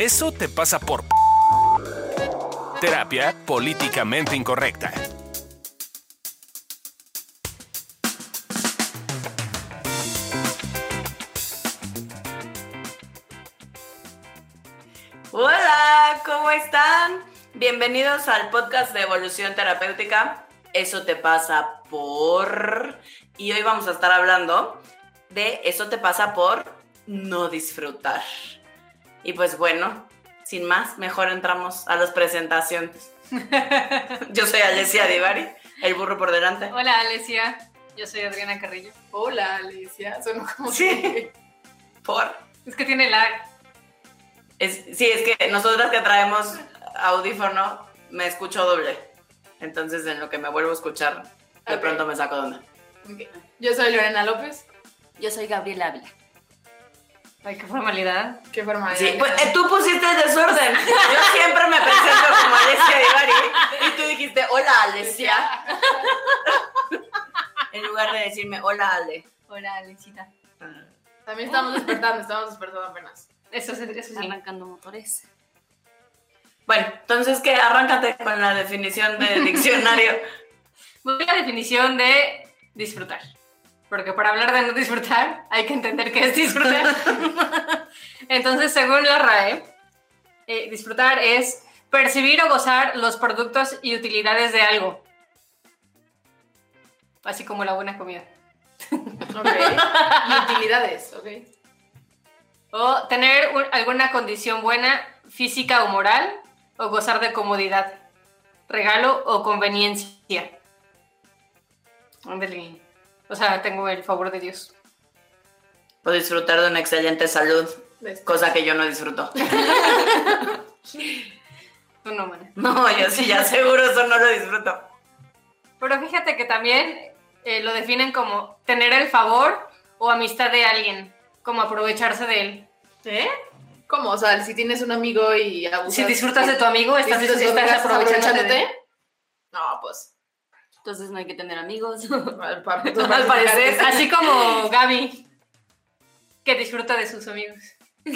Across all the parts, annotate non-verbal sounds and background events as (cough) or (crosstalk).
Eso te pasa por... Terapia políticamente incorrecta. Hola, ¿cómo están? Bienvenidos al podcast de Evolución Terapéutica. Eso te pasa por... Y hoy vamos a estar hablando de eso te pasa por no disfrutar. Y pues bueno, sin más, mejor entramos a las presentaciones. (laughs) Yo soy Alessia Divari, el burro por delante. Hola Alesia, yo soy Adriana Carrillo. Hola, Alicia. Sonó como Sí. Por. Es que tiene lag. Es, sí, es que nosotras que traemos audífono, me escucho doble. Entonces, en lo que me vuelvo a escuchar, de pronto me saco de onda. Yo soy Lorena López. Yo soy Gabriela Ávila. Ay, qué formalidad. Qué forma Sí, pues, eh, tú pusiste el desorden. Yo siempre me presento como Alessia Divari y tú dijiste, hola Alessia, (laughs) en lugar de decirme, hola Ale. Hola Alecita. También estamos despertando, estamos despertando apenas. Eso, es- eso sí. Arrancando motores. Bueno, entonces, ¿qué? Arráncate con la definición de diccionario. (laughs) Voy a la definición de disfrutar. Porque para hablar de no disfrutar, hay que entender qué es disfrutar. (laughs) Entonces, según la RAE, eh, disfrutar es percibir o gozar los productos y utilidades de algo. Así como la buena comida. Ok. y utilidades, ok. O tener un- alguna condición buena, física o moral, o gozar de comodidad, regalo o conveniencia. Ándale. O sea, tengo el favor de Dios. O disfrutar de una excelente salud, Ves. cosa que yo no disfruto. (laughs) Tú no. No, yo sí, ya seguro eso no lo disfruto. Pero fíjate que también eh, lo definen como tener el favor o amistad de alguien, como aprovecharse de él. ¿Eh? ¿Cómo? O sea, si tienes un amigo y abusas... Si disfrutas de tu amigo, estás, estás amigo, ¿estás aprovechándote de? No, pues... Entonces no hay que tener amigos. (laughs) Al, Al parecer, Así como Gaby, que disfruta de sus amigos. (laughs) (laughs) y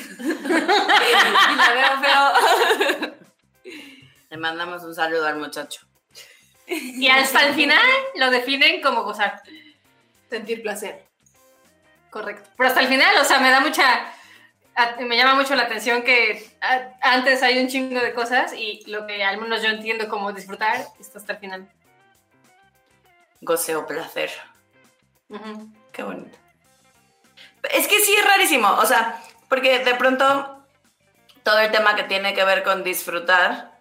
la veo feo. Le mandamos un saludo al muchacho. Y hasta el final lo definen como gozar. Sentir placer. Correcto. Pero hasta el final, o sea, me da mucha. Me llama mucho la atención que antes hay un chingo de cosas y lo que al menos yo entiendo como disfrutar está hasta el final. Goce o placer. Qué bonito. Es que sí es rarísimo, o sea, porque de pronto todo el tema que tiene que ver con disfrutar,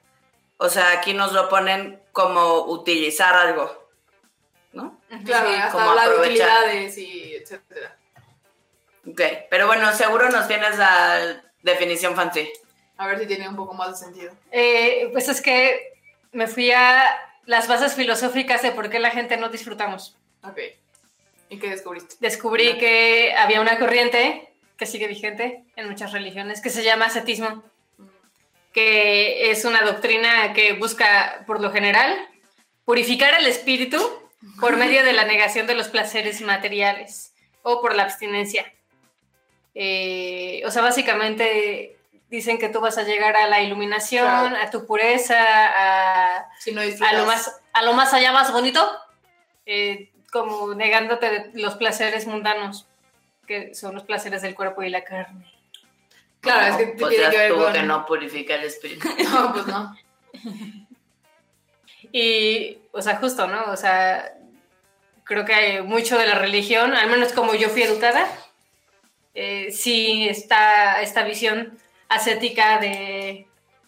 o sea, aquí nos lo ponen como utilizar algo, ¿no? Claro, Sí, hasta como hablar de aprovechar. utilidades y etcétera. Ok, pero bueno, seguro nos tienes la definición fancy. A ver si tiene un poco más de sentido. Eh, pues es que me fui a las bases filosóficas de por qué la gente no disfrutamos. Ok. ¿Y qué descubriste? Descubrí que había una corriente que sigue vigente en muchas religiones que se llama ascetismo. que es una doctrina que busca, por lo general, purificar al espíritu por medio de la negación de los placeres materiales o por la abstinencia. Eh, o sea, básicamente dicen que tú vas a llegar a la iluminación, Claro. a tu pureza, a, Si no a lo más, a lo más allá más bonito, eh, como negándote de los placeres mundanos, que son los placeres del cuerpo y la carne. Claro, es que pues tiene que ver estuvo con... que no purifica el espíritu. (laughs) No, pues no. (laughs) Y, o sea, justo, ¿no? O sea, creo que hay mucho de la religión, al menos como yo fui educada, eh, sí está esta visión ascética de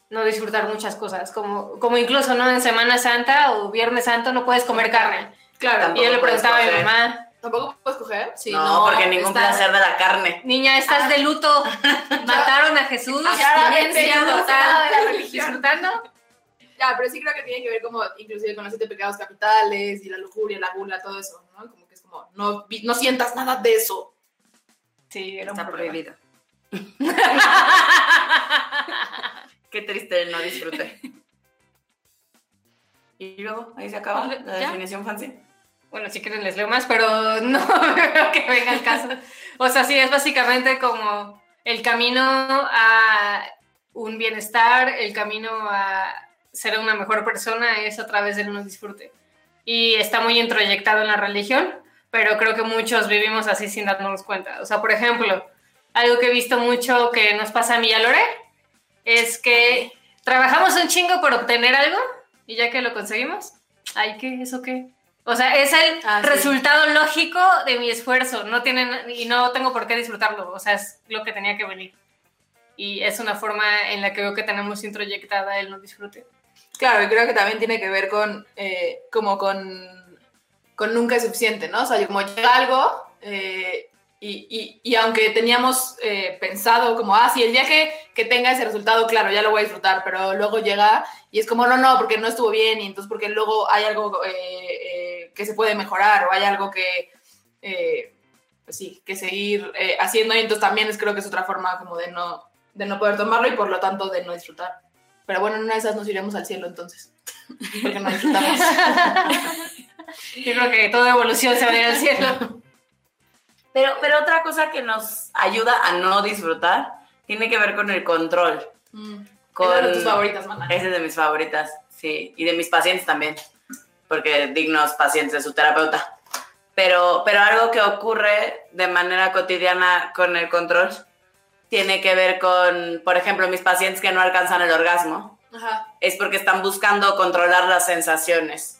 no disfrutar muchas cosas, como, como incluso, ¿no? En Semana Santa o Viernes Santo no puedes comer carne. Claro. Y yo le puedes preguntaba a mi coger. mamá, ¿Tampoco puedes coger? Sí, no, porque ningún está- placer de la carne. niña, estás de luto, (laughs) mataron a Jesús, yo no sé total, de la religión. disfrutando. Ya, pero sí creo que tiene que ver como inclusive con los siete pecados capitales y la lujuria, la gula, todo eso, ¿no? Como que es como, no, no sientas nada de eso. Sí, era un Está prohibido. (laughs) (laughs) Qué triste no disfrute. Y luego, ahí se acaba la ¿Ya? definición fancy. Bueno, si quieren les leo más, pero (laughs) no creo que venga el caso. O sea, sí, es básicamente como el camino a un bienestar, el camino a ser una mejor persona es a través del no disfrute. Y está muy introyectado en la religión, pero creo que muchos vivimos así sin darnos cuenta. O sea, por ejemplo, algo que he visto mucho que nos pasa a mí y a Lore es que trabajamos un chingo por obtener algo y ya que lo conseguimos, ay, ¿qué? ¿Eso qué? O sea, es el Ah, sí. resultado lógico de mi esfuerzo, no tienen y no tengo por qué disfrutarlo, o sea, es lo que tenía que venir. Y es una forma en la que veo que tenemos introyectada el no disfrute. Claro, y creo que también tiene que ver con, eh, como con, con nunca es suficiente, ¿no? O sea, como llega algo eh, y, y- y aunque teníamos eh, pensado como, ah, sí, el día que, que tenga ese resultado, claro, ya lo voy a disfrutar, pero luego llega y es como, no, no, porque no estuvo bien y entonces porque luego hay algo eh, eh, que se puede mejorar o hay algo que, eh, pues sí, que seguir eh, haciendo y entonces también es, creo que es otra forma como de no, de no poder tomarlo y por lo tanto de no disfrutar. Pero bueno, en una de esas nos iremos al cielo entonces. (laughs) Porque no disfrutamos. (laughs) Yo creo que toda evolución se va a ir al cielo. Pero, pero otra cosa que nos ayuda a no disfrutar tiene que ver con el control. Con... Una de tus favoritas, mana. Esa es de mis favoritas, sí. Y de mis pacientes también. Porque dignos pacientes de su terapeuta. Pero, pero algo que ocurre de manera cotidiana con el control tiene que ver con, por ejemplo, mis pacientes que no alcanzan el orgasmo. Ajá. Es porque están buscando controlar las sensaciones.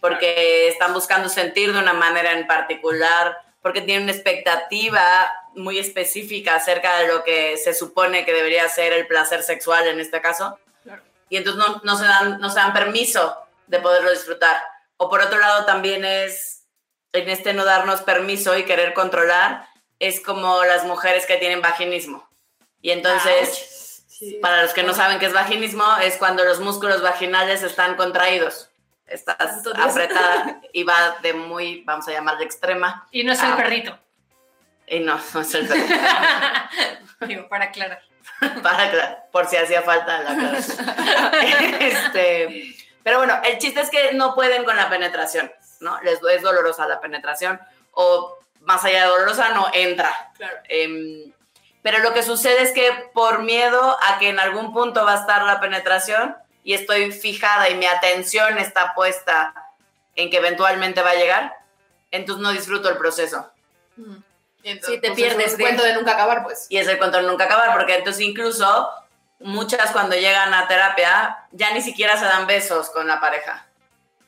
porque están buscando sentir de una manera en particular, porque tienen una expectativa muy específica acerca de lo que se supone que debería ser el placer sexual en este caso. Claro. Y entonces no, no se dan, no se dan permiso de poderlo disfrutar. O por otro lado también es, en este no darnos permiso y querer controlar, es como las mujeres que tienen vaginismo. Y entonces... Sí. Para los que no saben qué es vaginismo, es cuando los músculos vaginales están contraídos. Estás Entonces- apretada (laughs) y va de muy, vamos a llamarle extrema. Y no es el perrito. Y no, no es el perro. (laughs) Digo, para aclarar. Para aclarar, por si hacía falta la aclaración. (laughs) este, pero bueno, el chiste es que no pueden con la penetración, ¿no? Les es dolorosa la penetración o más allá de dolorosa no entra. Claro. Em, pero lo que sucede es que por miedo a que en algún punto va a estar la penetración y estoy fijada y mi atención está puesta en que eventualmente va a llegar, entonces no disfruto el proceso. Y entonces, te pues, pierdes es de- cuento de nunca acabar, pues. Y es el control nunca acabar, porque entonces incluso muchas cuando llegan a terapia ya ni siquiera se dan besos con la pareja.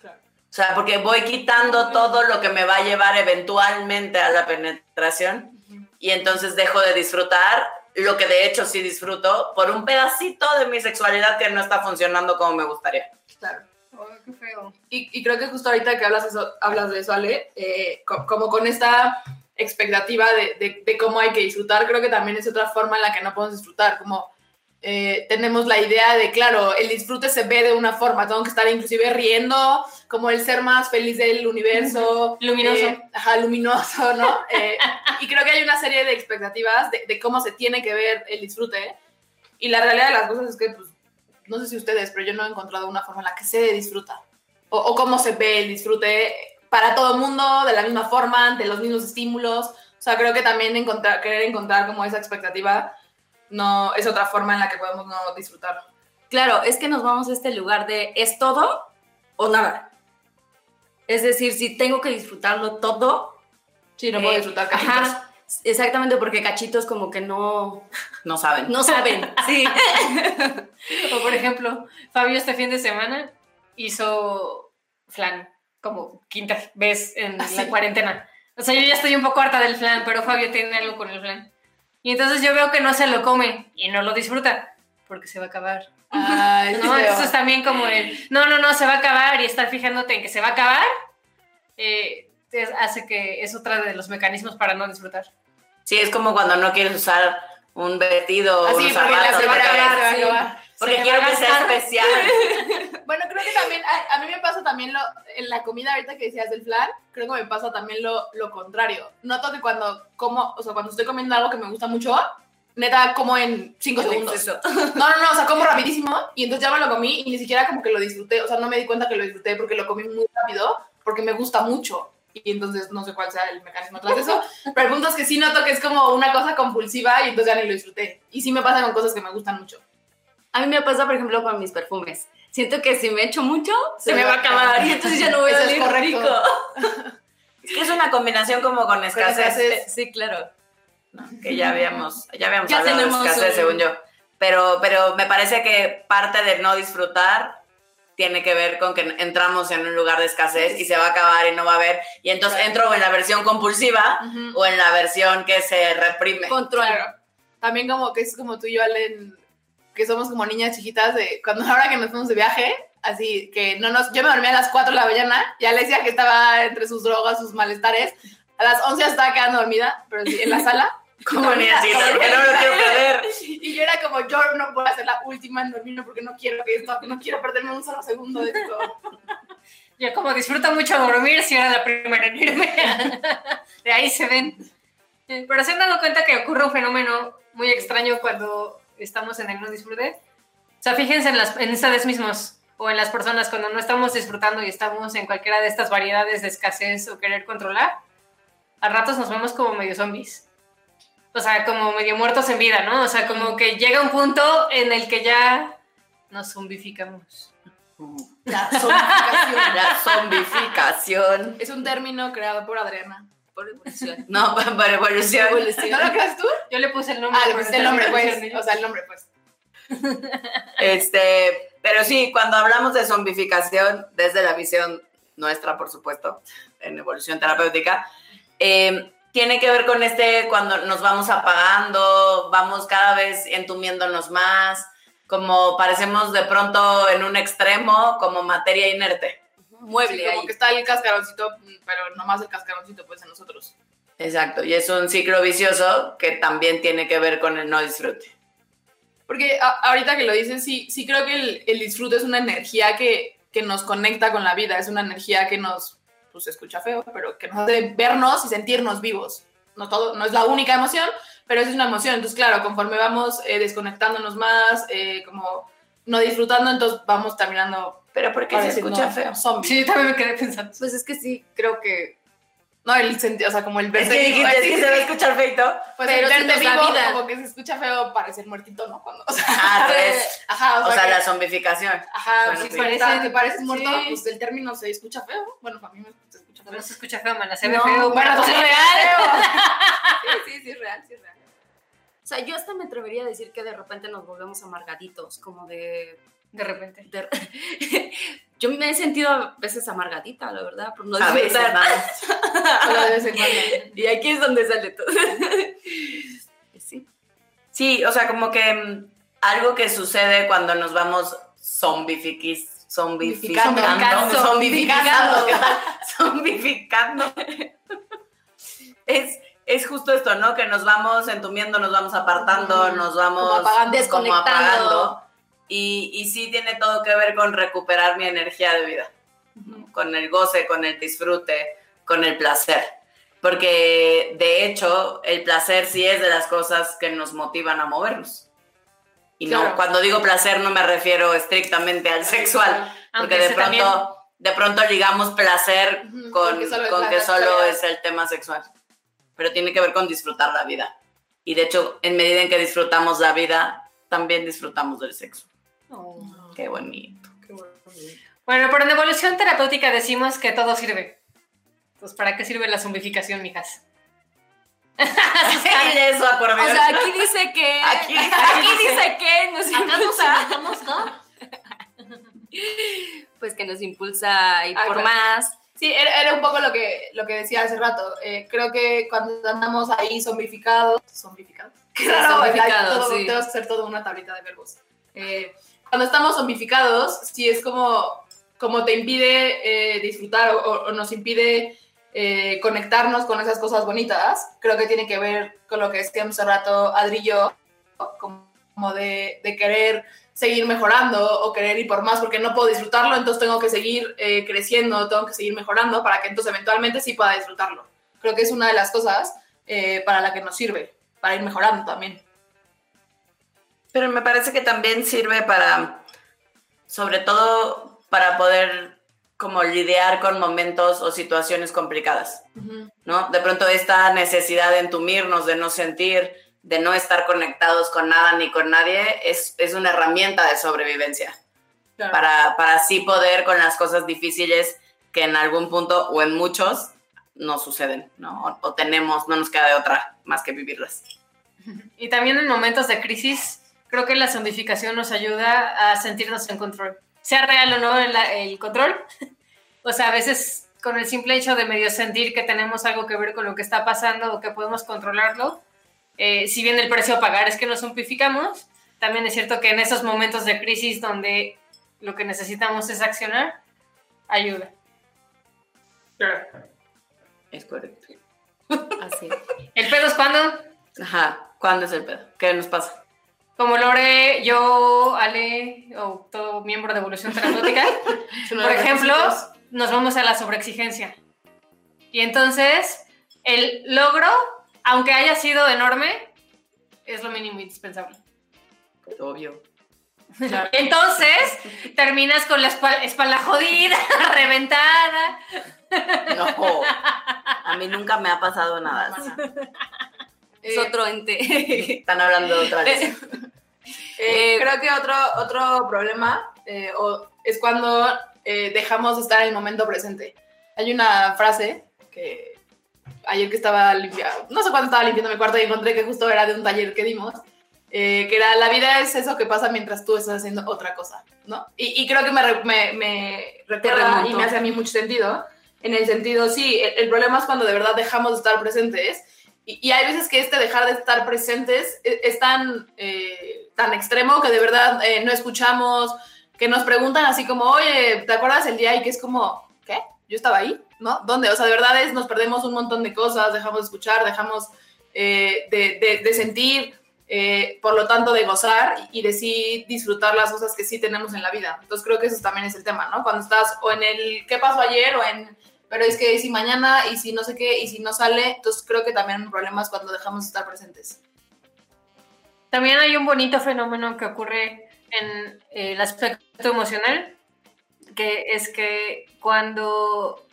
Claro. O sea, porque voy quitando todo lo que me va a llevar eventualmente a la penetración y entonces dejo de disfrutar lo que de hecho sí disfruto por un pedacito de mi sexualidad que no está funcionando como me gustaría. Claro. Oh, qué feo. Y, creo que justo ahorita que hablas, hablas de eso, Ale, eh, co- como con esta expectativa de, de- de cómo hay que disfrutar, creo que también es otra forma en la que no podemos disfrutar, como eh, tenemos la idea de, claro, el disfrute se ve de una forma, tengo que estar inclusive riendo, como el ser más feliz del universo. Luminoso. eh, ajá, luminoso, ¿no? (laughs) Eh, y creo que hay una serie de expectativas de, de cómo se tiene que ver el disfrute. Y la realidad de las cosas es que, pues, no sé si ustedes, pero yo no he encontrado una forma en la que se disfruta. O, o cómo se ve el disfrute para todo el mundo, de la misma forma, ante los mismos estímulos. O sea, creo que también encontrar, querer encontrar como esa expectativa no es otra forma en la que podemos no disfrutar. Claro, es que nos vamos a este lugar de es todo o nada. Es decir, si tengo que disfrutarlo todo, Sí, no puedo eh, disfrutar cachitos. ajá, exactamente porque cachitos como que no, No saben. no saben. (laughs) Sí. O por ejemplo, Fabio este fin de semana hizo flan como quinta vez en ¿Ah, la sí? cuarentena. O sea, yo ya estoy un poco harta del flan, pero Fabio tiene algo con el flan. Y entonces yo veo que no se lo come y no lo disfruta porque se va a acabar. Ay, ¿no? veo. Entonces también como el, no, no, no, se va a acabar y estar fijándote en que se va a acabar, eh, es- hace que es otra de los mecanismos para no disfrutar. Sí, es como cuando no quieres usar un vestido o Así, unos porque la zapatos, se va a porque- acabar, se va a sí. acabar. Porque Se quiero que sea especial. (laughs) Bueno, creo que también, a, a mí me pasa también lo, en la comida ahorita que decías del flan, creo que me pasa también lo, lo contrario. Noto que cuando como, o sea, cuando estoy comiendo algo que me gusta mucho, neta como en cinco segundos. No, no, no, o sea, como rapidísimo y entonces ya me lo comí y ni siquiera como que lo disfruté, o sea, no me di cuenta que lo disfruté porque lo comí muy rápido, porque me gusta mucho. Y entonces no sé cuál sea el mecanismo tras de eso, (laughs) pero el punto es que sí noto que es como una cosa compulsiva y entonces ya ni lo disfruté. Y sí me pasa con cosas que me gustan mucho. A mí me pasa, por ejemplo, con mis perfumes. Siento que si me echo mucho, se, Se me va a acabar y entonces ya no voy a correcto. rico. (laughs) Es que es una combinación como con escasez. Sí, claro. ¿no? que ya habíamos, ya habíamos Ya hablado de escasez, un- según yo. Pero, pero me parece que parte de no disfrutar tiene que ver con que entramos en un lugar de escasez y se va a acabar y no va a haber. Y entonces Claro. entro en la versión compulsiva Ujú. o en la versión que se reprime. Control. Claro. También como que es como tú y yo, Allen, que somos como niñas chiquitas de cuando (laughs) ahora que nos fuimos de viaje, así que no nos, yo me dormía a las 4 de la mañana, ya le decía que estaba entre sus drogas, sus malestares, a las 11 ya estaba quedando dormida, pero en la sala. (laughs) Como ni así, porque no lo quiero perder. (laughs) Y yo era como, yo no puedo ser la última en dormirme porque no quiero que esto, no quiero perderme un solo segundo de esto. Yo como disfruto mucho dormir, si era la primera en irme. De ahí se ven. Eh, Pero se han dado cuenta que ocurre un fenómeno muy extraño cuando estamos en el no disfrute. O sea, fíjense en, las, en ustedes mismos o en las personas cuando no estamos disfrutando y estamos en cualquiera de estas variedades de escasez o querer controlar. A ratos nos vemos como medio zombies. O sea, como medio muertos en vida, ¿no? O sea, como que llega un punto en el que ya nos zombificamos. La zombificación. La zombificación. Es un término creado por Adriana. Por evolución. (laughs) No, por evolución. ¿No lo creas tú? Yo le puse el nombre. Ah, le el nombre, pues. O sea, el nombre, pues. Este, pero sí, cuando hablamos de zombificación, desde la visión nuestra, por supuesto, en evolución terapéutica, eh, tiene que ver con este cuando nos vamos apagando, vamos cada vez entumiéndonos más, como parecemos de pronto en un extremo, como materia inerte. Mueble Sí, como ahí. que está el cascaroncito, pero nomás el cascaroncito, pues, en nosotros. Exacto, y es un ciclo vicioso que también tiene que ver con el no disfrute. Porque a- ahorita que lo dices, sí, sí creo que el, el disfrute es una energía que, que nos conecta con la vida, es una energía que nos, pues escucha feo, pero que nos hace vernos y sentirnos vivos. No, todo, no es la única emoción, pero es una emoción. Entonces, claro, conforme vamos eh, desconectándonos más, eh, como no disfrutando, entonces vamos terminando. Pero ¿por qué se escucha feo? Zombie. Sí, yo también me quedé pensando. Pues es que sí, creo que. No, el sentido, o sea, como el Es que vivo, dijiste, es que se va a escuchar feito. Pues Pero el verte vivo, vida. como que se escucha feo parecer muertito, ¿no? Cuando, o sea, Ah, (laughs) pues, ajá, o sea, que- la zombificación. Ajá, si sí. parece, que pareces muerto, Sí. pues el término se escucha feo. Bueno, para mí me se escucha feo. No se escucha feo, mana, se ve No, feo. Bueno, pues es real. (laughs) Sí, sí, sí, es real, sí es real. O sea, yo hasta me atrevería a decir que de repente nos volvemos amargaditos, como de. De repente. de- (laughs) yo me he sentido a veces amargadita, la verdad, por no A disfrutar. (laughs) cuando. Y aquí es donde sale todo. (laughs) sí. Sí, o sea, como que mm, algo que sucede cuando nos vamos zombifiquis, zombificando, Zombificando. zombificando, ¿qué tal? Zombificando. es, es justo esto, ¿no? Que nos vamos entumiendo, nos vamos apartando, nos vamos Como apagando. como Desconectando. apagando. Y, y sí tiene todo que ver con recuperar mi energía de vida, ¿no? con el goce, con el disfrute, con el placer. Porque de hecho el placer sí es de las cosas que nos motivan a movernos. Y no, Claro. cuando digo placer no me refiero estrictamente al sexual, porque de pronto, también. de pronto ligamos placer con, solo con que solo es el tema sexual. Pero tiene que ver con disfrutar la vida. Y de hecho, en medida en que disfrutamos la vida, también disfrutamos del sexo. Qué bonito. Bueno, pero en evolución terapéutica decimos que todo sirve. Entonces, ¿para qué sirve la zombificación, mijas? (laughs) Eso, acordeón. O sea, aquí dice que. Aquí- Aquí, dice que nos nos impulsa. inventamos, ¿no? (laughs) Pues que nos impulsa a ir Ah, por claro. más. Sí, era, era un poco lo que, lo que decía hace rato. Eh, creo que cuando andamos ahí zombificados. ¿Zombificados? Claro, zombificados, todo- sí. Tenemos que hacer toda una tablita de verbos. Eh, cuando estamos zombificados, sí es como, como te impide eh, disfrutar o, nos impide eh, conectarnos con esas cosas bonitas. Creo que tiene que ver con lo que decíamos hace rato Adri y yo, como de, querer seguir mejorando o querer ir por más porque no puedo disfrutarlo, entonces tengo que seguir eh, creciendo, tengo que seguir mejorando para que entonces eventualmente sí pueda disfrutarlo. Creo que es una de las cosas para la que nos sirve, para ir mejorando también. Pero me parece que también sirve para, sobre todo para poder como lidiar con momentos o situaciones complicadas, ¿no? De pronto esta necesidad de entumirnos, de no sentir, de no estar conectados con nada ni con nadie, es, es una herramienta de sobrevivencia. Claro. Para, para así poder con las cosas difíciles que en algún punto o en muchos nos suceden, ¿no? O, o tenemos, no nos queda de otra más que vivirlas. (laughs) Y también en momentos de crisis, creo que la zombificación nos ayuda a sentirnos en control. Sea real o no el, el control. (laughs) o sea, a veces con el simple hecho de medio sentir que tenemos algo que ver con lo que está pasando o que podemos controlarlo, eh, si bien el precio a pagar es que nos zombificamos, también es cierto que en esos momentos de crisis donde lo que necesitamos es accionar, ayuda. Es correcto. (laughs) Así. ¿El pedo es cuando? Ajá. ¿Cuándo es el pedo? ¿Qué nos pasa? Como Lore, yo, Ale, o todo miembro de Evolución Terapéutica, (laughs) por ejemplo, nos vamos a la sobreexigencia. Y entonces, el logro, aunque haya sido enorme, es lo mínimo indispensable. Obvio. (laughs) Entonces, terminas con la espal- espalda jodida, (laughs) reventada. No. A mí nunca me ha pasado nada. así. Es Eh, otro ente. (laughs) Están hablando de otra vez. Eh, creo que otro, otro problema eh, o- es cuando eh, dejamos de estar en el momento presente. Hay una frase que ayer que estaba limpiando, no sé cuándo estaba limpiando mi cuarto y encontré que justo era de un taller que dimos, eh, que era la vida es eso que pasa mientras tú estás haciendo otra cosa, ¿no? Y, y creo que me, me, me recuerda y me hace a mí mucho sentido. En el sentido, sí, el, el problema es cuando de verdad dejamos de estar presentes y, hay veces que este dejar de estar presentes es, es tan, eh, tan extremo que de verdad eh, no escuchamos, que nos preguntan así como, oye, ¿te acuerdas el día? Y que es como, ¿qué? Yo estaba ahí, ¿no? ¿Dónde? O sea, de verdad es, nos perdemos un montón de cosas, dejamos de escuchar, dejamos eh, de, de- sentir, por lo tanto de gozar y de sí disfrutar las cosas que sí tenemos en la vida. Entonces creo que eso también es el tema, ¿no? Cuando estás o en el ¿qué pasó ayer? o en pero es que ¿y si mañana y si no sé qué y si no sale, entonces creo que también un problema es cuando dejamos de estar presentes. También hay un bonito fenómeno que ocurre en eh, el aspecto emocional, que es que cuando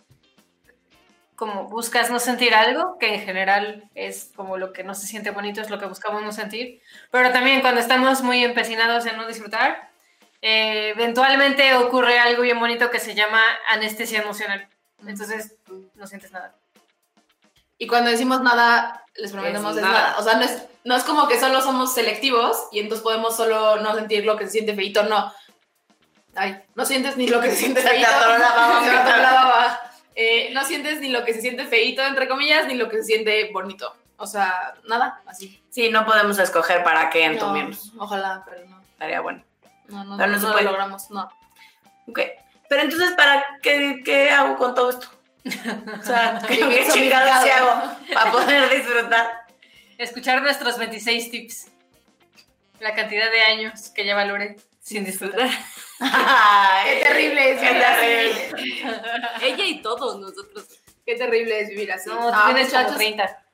como buscas no sentir algo, que en general es como lo que no se siente bonito, es lo que buscamos no sentir, pero también cuando estamos muy empecinados en no disfrutar, eh, eventualmente ocurre algo bien bonito que se llama anestesia emocional. Entonces tú no sientes nada. Y cuando decimos nada, les prometemos Es es nada. nada. O sea, no es, no es como que solo somos selectivos y entonces podemos solo no sentir lo que se siente feito, no. Ay, no sientes ni lo que se siente feito. (laughs) Eh, no sientes ni lo que se siente feito, entre comillas, ni lo que se siente bonito. O sea, nada, así. Sí, no podemos escoger para qué No, entumimos. ojalá, pero no. Estaría bueno. No, no, Pero no no, no lo logramos, no. Ok. Pero entonces, ¿para qué, qué hago con todo esto? O sea, (laughs) ¿qué, qué chingados se hago para poder disfrutar? Escuchar nuestros 26 tips. La cantidad de años que ya valoré sin disfrutar. Qué terrible es vivir así. Ella y todos nosotros. Qué terrible es vivir así. No, ah, tú tienes 30.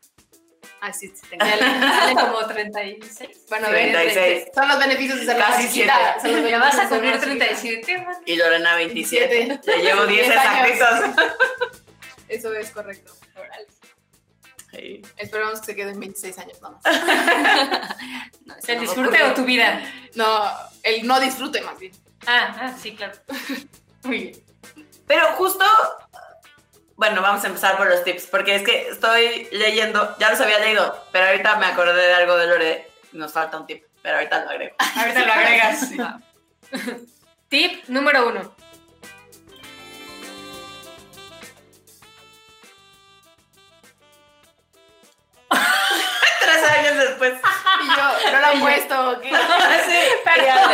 Así ah, sí, sale como 36. Bueno, 36. Este, son los beneficios de ser la más chiquita. Vas a cumplir 37, man. Y Lorena 27. Te llevo 10 exactitos. Eso es correcto. Sí. Esperamos que se queden 26 años nomás. ¿El (laughs) no disfrute o tu vida? No, el no disfrute más bien. Ah, ah sí, claro. (laughs) Muy bien. Pero justo bueno, vamos a empezar por los tips, porque es que estoy leyendo, ya los había leído, pero ahorita me acordé de algo de Lore, nos falta un tip, pero ahorita lo agrego. (laughs) Ahorita lo agregas. (laughs) Tip número uno. (laughs) Tres años después. Y yo, no lo han puesto. ¿qué? sí, Perdón.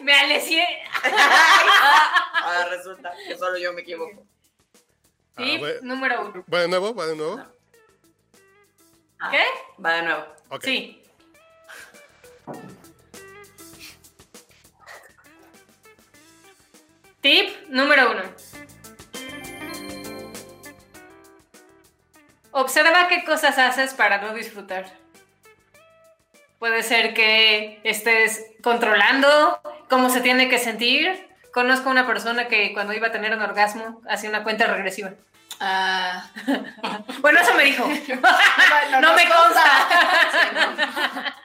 Me alecié. Ahora resulta que solo yo me equivoco. Tip Ah, bueno. número uno. ¿Va de nuevo? ¿Va de nuevo? Ah, ¿Qué? Va de nuevo. Ok. Sí. Tip número uno. Observa qué cosas haces para no disfrutar. Puede ser que estés controlando cómo se tiene que sentir. Conozco una persona que cuando iba a tener un orgasmo hacía una cuenta regresiva. Ah, (laughs) Bueno, eso me dijo. (laughs) no, No me consta. (laughs)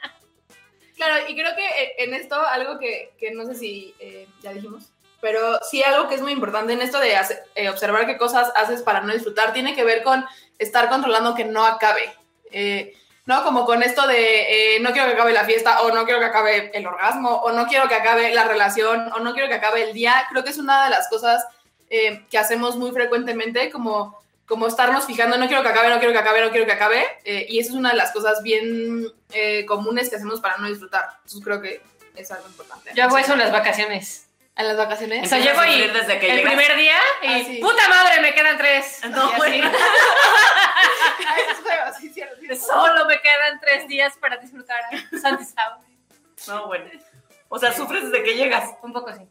Claro, y creo que eh, en esto algo que, que no sé si eh, ya dijimos, pero sí algo que es muy importante en esto de hacer- eh, observar qué cosas haces para no disfrutar tiene que ver con estar controlando que no acabe. Eh, ¿No? Como con esto de eh, no quiero que acabe la fiesta, o no quiero que acabe el orgasmo, o no quiero que acabe la relación, o no quiero que acabe el día. Creo que es una de las cosas eh, que hacemos muy frecuentemente, como, como estarnos fijando, no quiero que acabe, no quiero que acabe, no quiero que acabe. eh, y eso es una de las cosas bien eh, comunes que hacemos para no disfrutar. Entonces creo que es algo importante. Yo hago eso en las vacaciones. ¿En las vacaciones? O sea, llego a y desde que el llegas. primer día y Ah, sí. puta madre, me quedan tres. No, Y así. bueno. (laughs) Ah, es sí, sí. Solo me quedan tres días para disfrutar (laughs) Santi Sábado. No, bueno. O sea, sufres desde que llegas. Un poco así.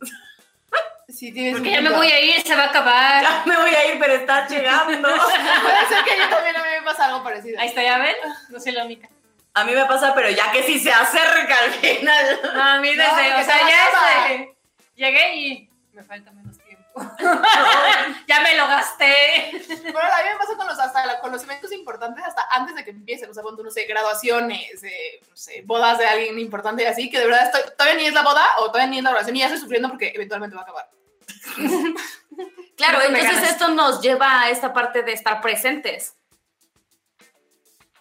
Sí, tienes Porque ya me voy a ir, se va a acabar. Ya me voy a ir, pero estás llegando. (laughs) Puede ser que yo también a mí me pasa algo parecido. Ahí está, ya ven. No soy la única. A mí me pasa, pero ya que si se acerca al final. No, a mí desde, No, que o sea, se ya acaba. Llegué y me falta menos tiempo. (laughs) ya me lo gasté. Bueno, a mí me pasa con los, hasta la- con los eventos importantes hasta antes de que empiecen. O sea, cuando, no sé, graduaciones, eh, no sé, bodas de alguien importante y así, que de verdad estoy, todavía ni es la boda o todavía ni es la oración y ya estoy sufriendo porque eventualmente va a acabar. (laughs) Claro, entonces esto nos lleva a esta parte de estar presentes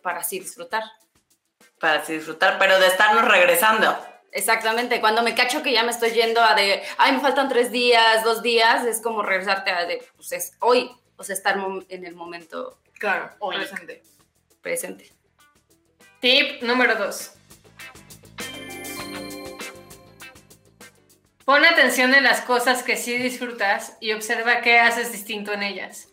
para así disfrutar. Para así disfrutar, pero de estarnos regresando. Exactamente, cuando me cacho que ya me estoy yendo a de, ay, me faltan tres días, dos días, es como regresarte a de, pues es hoy, o sea, estar en el momento Claro, presente. presente. Tip número dos. Pon atención en las cosas que sí disfrutas y observa qué haces distinto en ellas.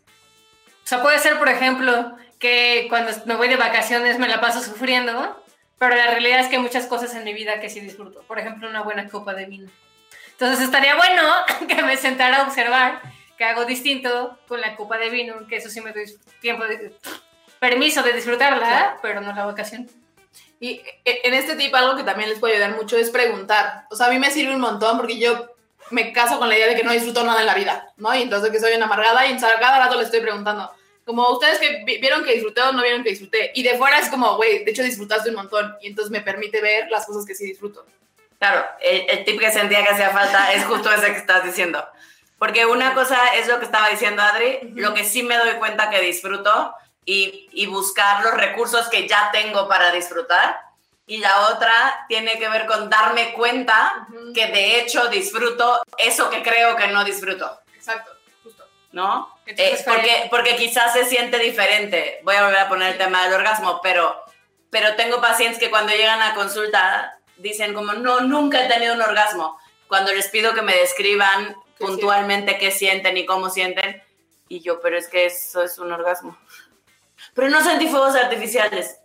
O sea, puede ser, por ejemplo, que cuando me voy de vacaciones me la paso sufriendo, pero la realidad es que hay muchas cosas en mi vida que sí disfruto. Por ejemplo, una buena copa de vino. Entonces estaría bueno (laughs) que me sentara a observar qué hago distinto con la copa de vino, que eso sí me doy tiempo de, permiso de disfrutarla, Claro. pero no la vacación. Y eh, en este tip algo que también les puede ayudar mucho es preguntar. O sea, a mí me sirve un montón porque yo me caso con la idea de que no disfruto nada en la vida, ¿no? Y entonces que soy una amargada y cada rato le estoy preguntando. Como ustedes que vi- vieron que disfruté o no vieron que disfruté. Y de fuera es como, güey, de hecho disfrutaste un montón. Y entonces me permite ver las cosas que sí disfruto. Claro, el, el tip que sentía que hacía falta es justo ese que estás diciendo. Porque una cosa es lo que estaba diciendo Adri, Ujú. lo que sí me doy cuenta que disfruto y, y buscar los recursos que ya tengo para disfrutar. Y la otra tiene que ver con darme cuenta Ujú. que de hecho disfruto eso que creo que no disfruto, Exacto, justo. ¿no? Entonces, Eh, porque, porque quizás se siente diferente. Voy a volver a poner el tema del orgasmo, pero, pero tengo pacientes que cuando llegan a consulta dicen como, no, nunca he tenido un orgasmo. Cuando les pido que me describan ¿Qué puntualmente qué sienten y cómo sienten, y yo, pero es que eso es un orgasmo. Pero no sentí fuegos artificiales.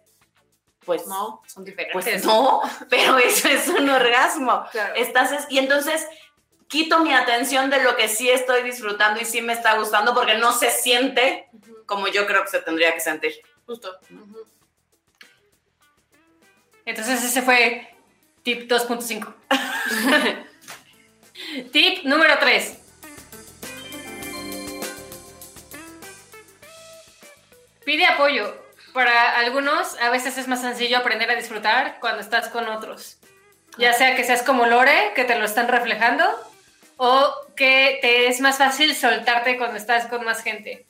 Pues ¿No? Son diferentes. pues no, pero eso es un orgasmo. Claro. Estás es- y entonces quito mi atención de lo que sí estoy disfrutando y sí me está gustando porque no se siente como yo creo que se tendría que sentir. Justo. Entonces ese fue tip 2.5. (laughs) tip número 3. Pide apoyo. Para algunos a veces es más sencillo aprender a disfrutar cuando estás con otros. Ya sea que seas como Lore, que te lo están reflejando, o que te es más fácil soltarte cuando estás con más gente.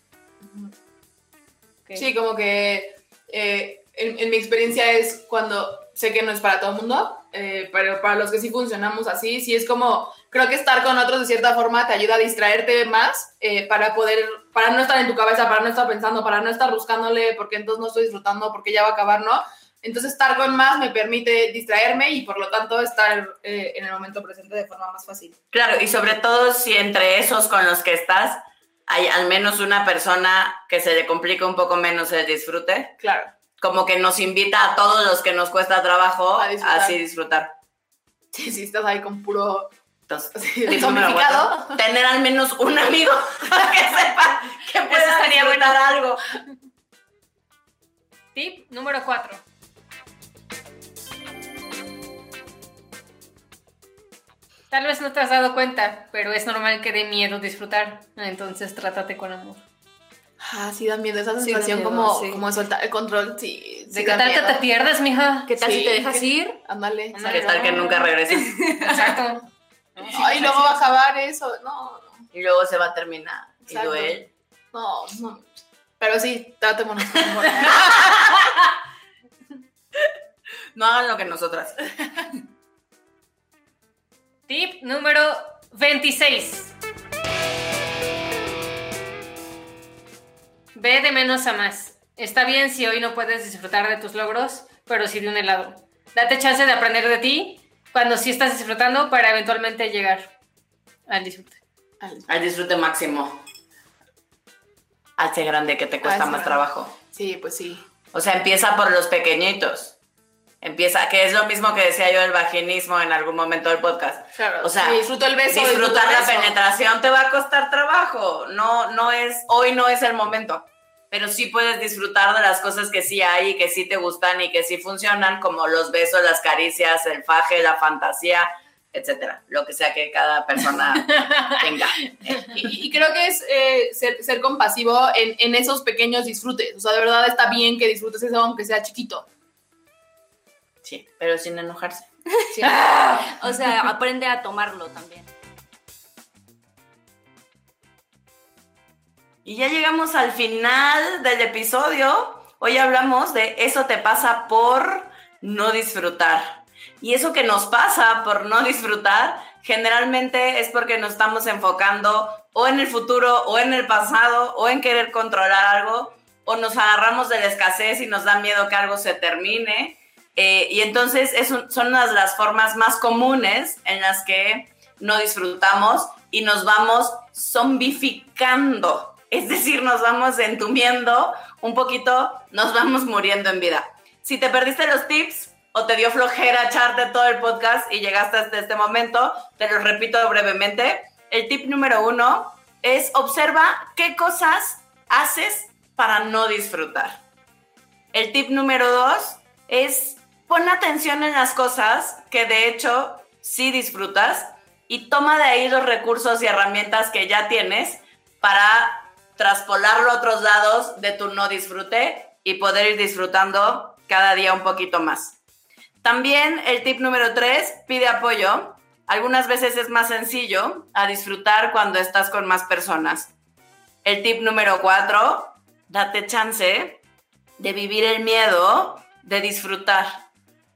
Sí, como que eh, en, en mi experiencia es cuando sé que no es para todo el mundo, eh, pero para los que sí funcionamos así, sí es como, creo que estar con otros de cierta forma te ayuda a distraerte más eh, para poder, para no estar en tu cabeza, para no estar pensando, para no estar buscándole, porque entonces no estoy disfrutando, porque ya va a acabar, ¿no? Entonces estar con más me permite distraerme y por lo tanto estar eh, en el momento presente de forma más fácil. Claro, y sobre todo si entre esos con los que estás hay al menos una persona que se le complica un poco menos el disfrute, Claro. como que nos invita a todos los que nos cuesta trabajo A disfrutar. así disfrutar. Sí, sí, estás ahí con puro (laughs) cuatro, tener al menos un amigo (laughs) para que sepa que pueda estaría algo. Tip número 4. Tal vez no te has dado cuenta, pero es normal que dé miedo disfrutar. Entonces trátate con amor. Ah, sí, da miedo esa Sí, sensación miedo, como, sí. como de soltar el control, sí. ¿De qué tal que te pierdes, mija? ¿Qué tal Sí, si te dejas ir? Ándale. ¿Qué tal que nunca regreses? (laughs) Exacto. Ay, luego va a acabar eso. No, no, Y luego se va a terminar. Y Exacto. duele. no, no. Pero sí, tratémonos con amor. (laughs) No hagan lo que nosotras. (laughs) Tip número 26. Ve de menos a más. Está bien si hoy no puedes disfrutar de tus logros, pero sí de un helado. Date chance de aprender de ti cuando sí estás disfrutando para eventualmente llegar al disfrute. Al disfrute máximo. Hace grande que te cuesta Hace más grande. trabajo. Sí, pues sí. O sea, empieza por los pequeñitos. Empieza, que es lo mismo que decía yo del vaginismo en algún momento del podcast. Claro. O sea, disfruto el beso. Disfrutar el la beso. penetración te va a costar trabajo. No, no es, hoy no es el momento. Pero sí puedes disfrutar de las cosas que sí hay y que sí te gustan y que sí funcionan, como los besos, las caricias, el faje, la fantasía, etcétera. Lo que sea que cada persona (laughs) tenga. Y, y creo que es eh, ser, ser compasivo en, en esos pequeños disfrutes. O sea, de verdad está bien que disfrutes eso, aunque sea chiquito. Sí, pero sin enojarse. Sí. (laughs) O sea, aprende a tomarlo también. Y ya llegamos al final del episodio. Hoy hablamos de eso te pasa por no disfrutar. Y eso que nos pasa por no disfrutar, generalmente es porque nos estamos enfocando o en el futuro, o en el pasado, o en querer controlar algo, o nos agarramos de la escasez y nos da miedo que algo se termine. Eh, y entonces es un- son una de las formas más comunes en las que no disfrutamos y nos vamos zombificando. Es decir, nos vamos entumiendo un poquito, nos vamos muriendo en vida. Si te perdiste los tips o te dio flojera echarte todo el podcast y llegaste hasta este momento, te los repito brevemente. El tip número uno es observa qué cosas haces para no disfrutar. El tip número dos es pon atención en las cosas que de hecho sí disfrutas y toma de ahí los recursos y herramientas que ya tienes para traspolarlo a otros lados de tu no disfrute y poder ir disfrutando cada día un poquito más. También el tip número tres, pide apoyo. Algunas veces es más sencillo a disfrutar cuando estás con más personas. El tip número cuatro, date chance de vivir el miedo de disfrutar.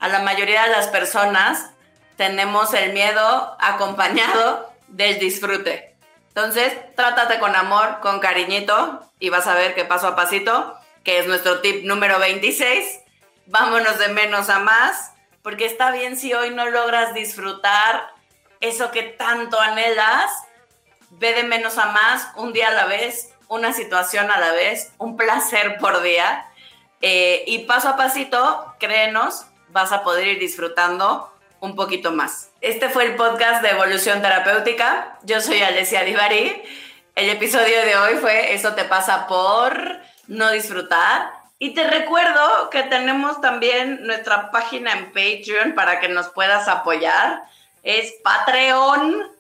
A la mayoría de las personas tenemos el miedo acompañado del disfrute. Entonces, trátate con amor, con cariñito y vas a ver que paso a pasito, que es nuestro tip número 26, vámonos de menos a más, porque está bien si hoy no logras disfrutar eso que tanto anhelas, ve de menos a más, un día a la vez, una situación a la vez, un placer por día. Eh, y paso a pasito, créenos, vas a poder ir disfrutando un poquito más. Este fue el podcast de Evolución Terapéutica. Yo soy Alessia Divari. El episodio de hoy fue Eso te pasa por no disfrutar. Y te recuerdo que tenemos también nuestra página en Patreon para que nos puedas apoyar. Es patreon.com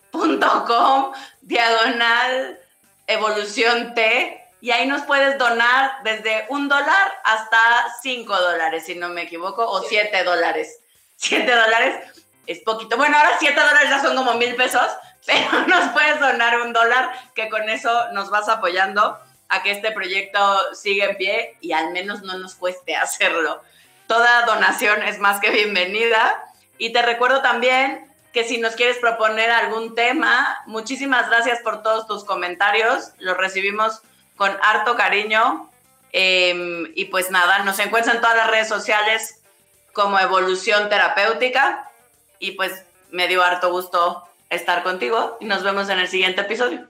diagonal evolución T. Y ahí nos puedes donar desde un dólar hasta cinco dólares, si no me equivoco, o siete dólares. Siete dólares es poquito. Bueno, ahora siete dólares ya son como mil pesos, (laughs) pero nos puedes donar un dólar, que con eso nos vas apoyando a que este proyecto siga en pie y al menos no nos cueste (laughs) hacerlo. Toda donación es más que bienvenida. Y te recuerdo también que si nos quieres proponer algún tema, muchísimas gracias por todos tus comentarios. Los recibimos con harto cariño. Eh, y pues nada, nos encuentran en todas las redes sociales como Evolución Terapéutica. Y pues me dio harto gusto estar contigo y nos vemos en el siguiente episodio.